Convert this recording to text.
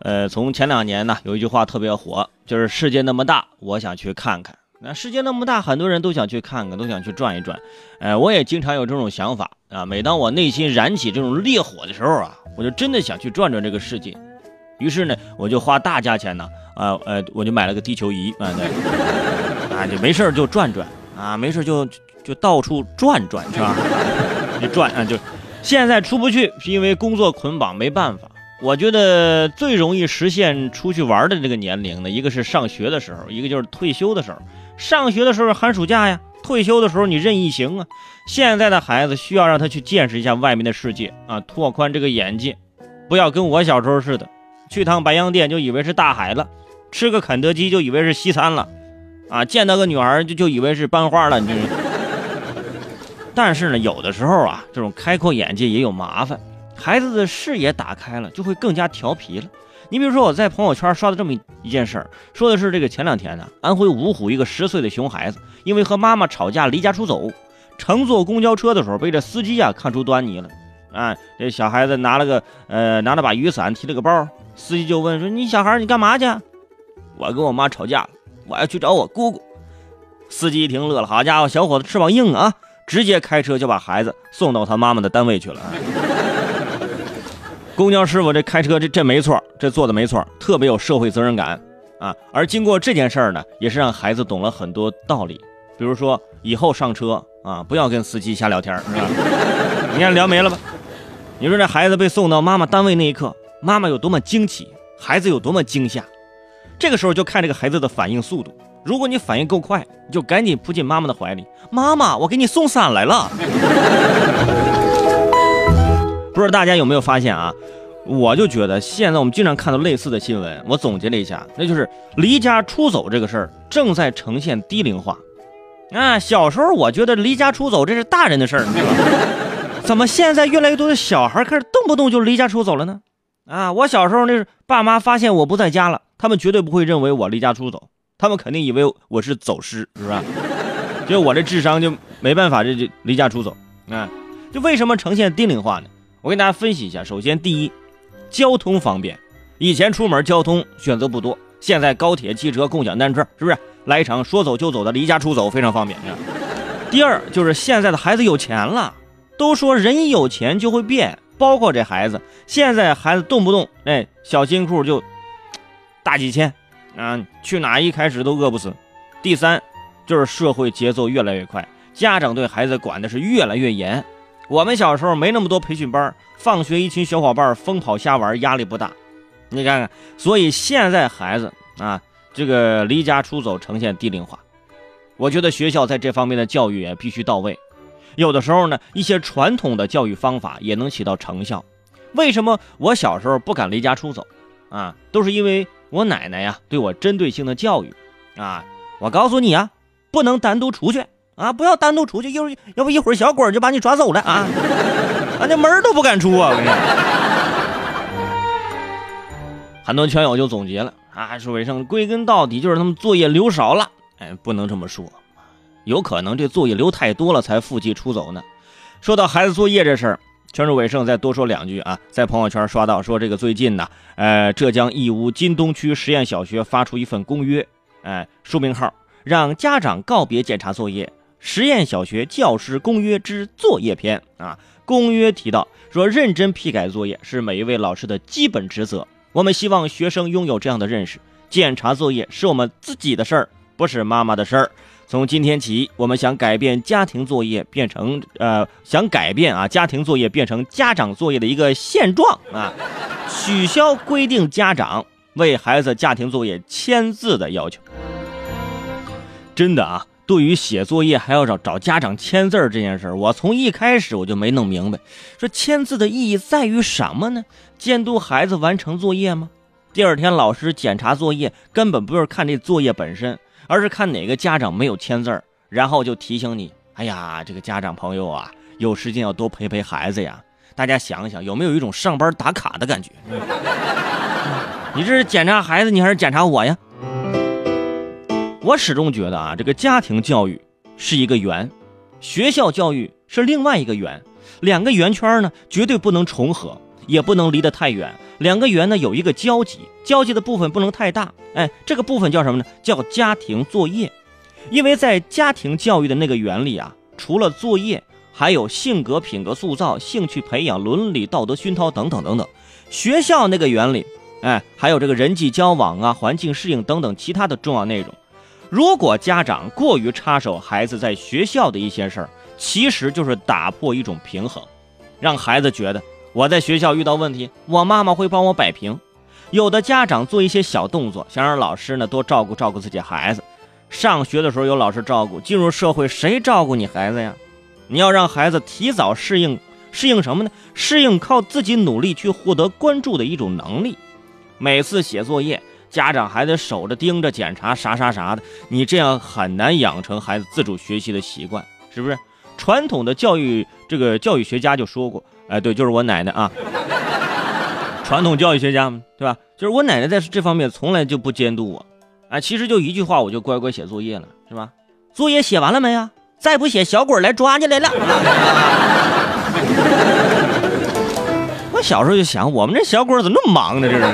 呃，从前两年呢，有一句话特别火，就是“世界那么大，我想去看看”。那世界那么大，很多人都想去看看，都想去转一转。呃，我也经常有这种想法啊。每当我内心燃起这种烈火的时候啊，我就真的想去转转这个世界。于是呢，我就花大价钱呢，啊呃，我就买了个地球仪啊，对，啊就没事就转转啊，没事就就到处转转，是吧？就转啊，就现在出不去，是因为工作捆绑，没办法。我觉得最容易实现出去玩的这个年龄呢，一个是上学的时候，一个就是退休的时候。上学的时候寒暑假呀，退休的时候你任意行啊。现在的孩子需要让他去见识一下外面的世界啊，拓宽这个眼界，不要跟我小时候似的，去趟白洋淀就以为是大海了，吃个肯德基就以为是西餐了，啊，见到个女孩就就以为是班花了。你。但是呢，有的时候啊，这种开阔眼界也有麻烦。孩子的视野打开了，就会更加调皮了。你比如说，我在朋友圈刷的这么一件事儿，说的是这个前两天呢，安徽芜湖一个十岁的熊孩子，因为和妈妈吵架离家出走，乘坐公交车的时候被这司机啊看出端倪了。啊，这小孩子拿了个呃拿了把雨伞，提了个包，司机就问说：“你小孩你干嘛去？”我跟我妈吵架了，我要去找我姑姑。司机一听乐了，好家伙，小伙子翅膀硬啊，直接开车就把孩子送到他妈妈的单位去了。公交师傅这开车这这没错，这做的没错，特别有社会责任感啊。而经过这件事儿呢，也是让孩子懂了很多道理，比如说以后上车啊，不要跟司机瞎聊天，是吧？你看聊没了吧？你说这孩子被送到妈妈单位那一刻，妈妈有多么惊奇，孩子有多么惊吓。这个时候就看这个孩子的反应速度，如果你反应够快，你就赶紧扑进妈妈的怀里，妈妈，我给你送伞来了。不知道大家有没有发现啊？我就觉得现在我们经常看到类似的新闻，我总结了一下，那就是离家出走这个事儿正在呈现低龄化。啊，小时候我觉得离家出走这是大人的事儿，怎么现在越来越多的小孩开始动不动就离家出走了呢？啊，我小时候那是爸妈发现我不在家了，他们绝对不会认为我离家出走，他们肯定以为我是走失，是吧？就我这智商就没办法这就离家出走啊？就为什么呈现低龄化呢？我给大家分析一下，首先，第一，交通方便，以前出门交通选择不多，现在高铁、汽车、共享单车，是不是来一场说走就走的离家出走，非常方便。第二，就是现在的孩子有钱了，都说人一有钱就会变，包括这孩子，现在孩子动不动哎小金库就大几千，啊，去哪一开始都饿不死。第三，就是社会节奏越来越快，家长对孩子管的是越来越严。我们小时候没那么多培训班，放学一群小伙伴疯跑瞎玩，压力不大。你看看，所以现在孩子啊，这个离家出走呈现低龄化。我觉得学校在这方面的教育也必须到位。有的时候呢，一些传统的教育方法也能起到成效。为什么我小时候不敢离家出走啊？都是因为我奶奶呀对我针对性的教育啊。我告诉你啊，不能单独出去。啊！不要单独出去，一会儿要不一会儿小鬼就把你抓走了啊！啊，那门都不敢出啊！我跟你说，很多圈友就总结了啊，说伟生归根到底就是他们作业留少了。哎，不能这么说，有可能这作业留太多了才负气出走呢。说到孩子作业这事儿，圈主伟盛再多说两句啊，在朋友圈刷到说这个最近呢，呃，浙江义乌金东区实验小学发出一份公约，哎，书名号让家长告别检查作业。实验小学教师公约之作业篇啊，公约提到说，认真批改作业是每一位老师的基本职责。我们希望学生拥有这样的认识：检查作业是我们自己的事儿，不是妈妈的事儿。从今天起，我们想改变家庭作业变成呃，想改变啊，家庭作业变成家长作业的一个现状啊，取消规定家长为孩子家庭作业签字的要求。真的啊。对于写作业还要找找家长签字这件事儿，我从一开始我就没弄明白，说签字的意义在于什么呢？监督孩子完成作业吗？第二天老师检查作业，根本不是看这作业本身，而是看哪个家长没有签字然后就提醒你：哎呀，这个家长朋友啊，有时间要多陪陪孩子呀。大家想想，有没有一种上班打卡的感觉？你这是检查孩子，你还是检查我呀？我始终觉得啊，这个家庭教育是一个圆，学校教育是另外一个圆，两个圆圈呢绝对不能重合。也不能离得太远，两个圆呢有一个交集，交集的部分不能太大。哎，这个部分叫什么呢？叫家庭作业。因为在家庭教育的那个圆里啊，除了作业，还有性格品格塑造、兴趣培养、伦理道德熏陶等等等等。学校那个原理，哎，还有这个人际交往啊、环境适应等等其他的重要内容。如果家长过于插手孩子在学校的一些事儿，其实就是打破一种平衡，让孩子觉得我在学校遇到问题，我妈妈会帮我摆平。有的家长做一些小动作，想让老师呢多照顾照顾自己孩子。上学的时候有老师照顾，进入社会谁照顾你孩子呀？你要让孩子提早适应，适应什么呢？适应靠自己努力去获得关注的一种能力。每次写作业，家长还得守着盯着检查啥啥啥的，你这样很难养成孩子自主学习的习惯，是不是？传统的教育这个教育学家就说过，哎，对，就是我奶奶啊，传统教育学家嘛，对吧？就是我奶奶在这方面从来就不监督我。哎，其实就一句话，我就乖乖写作业了，是吧？作业写完了没呀？再不写，小鬼来抓你来了。我小时候就想，我们这小鬼怎么那么忙呢？这是。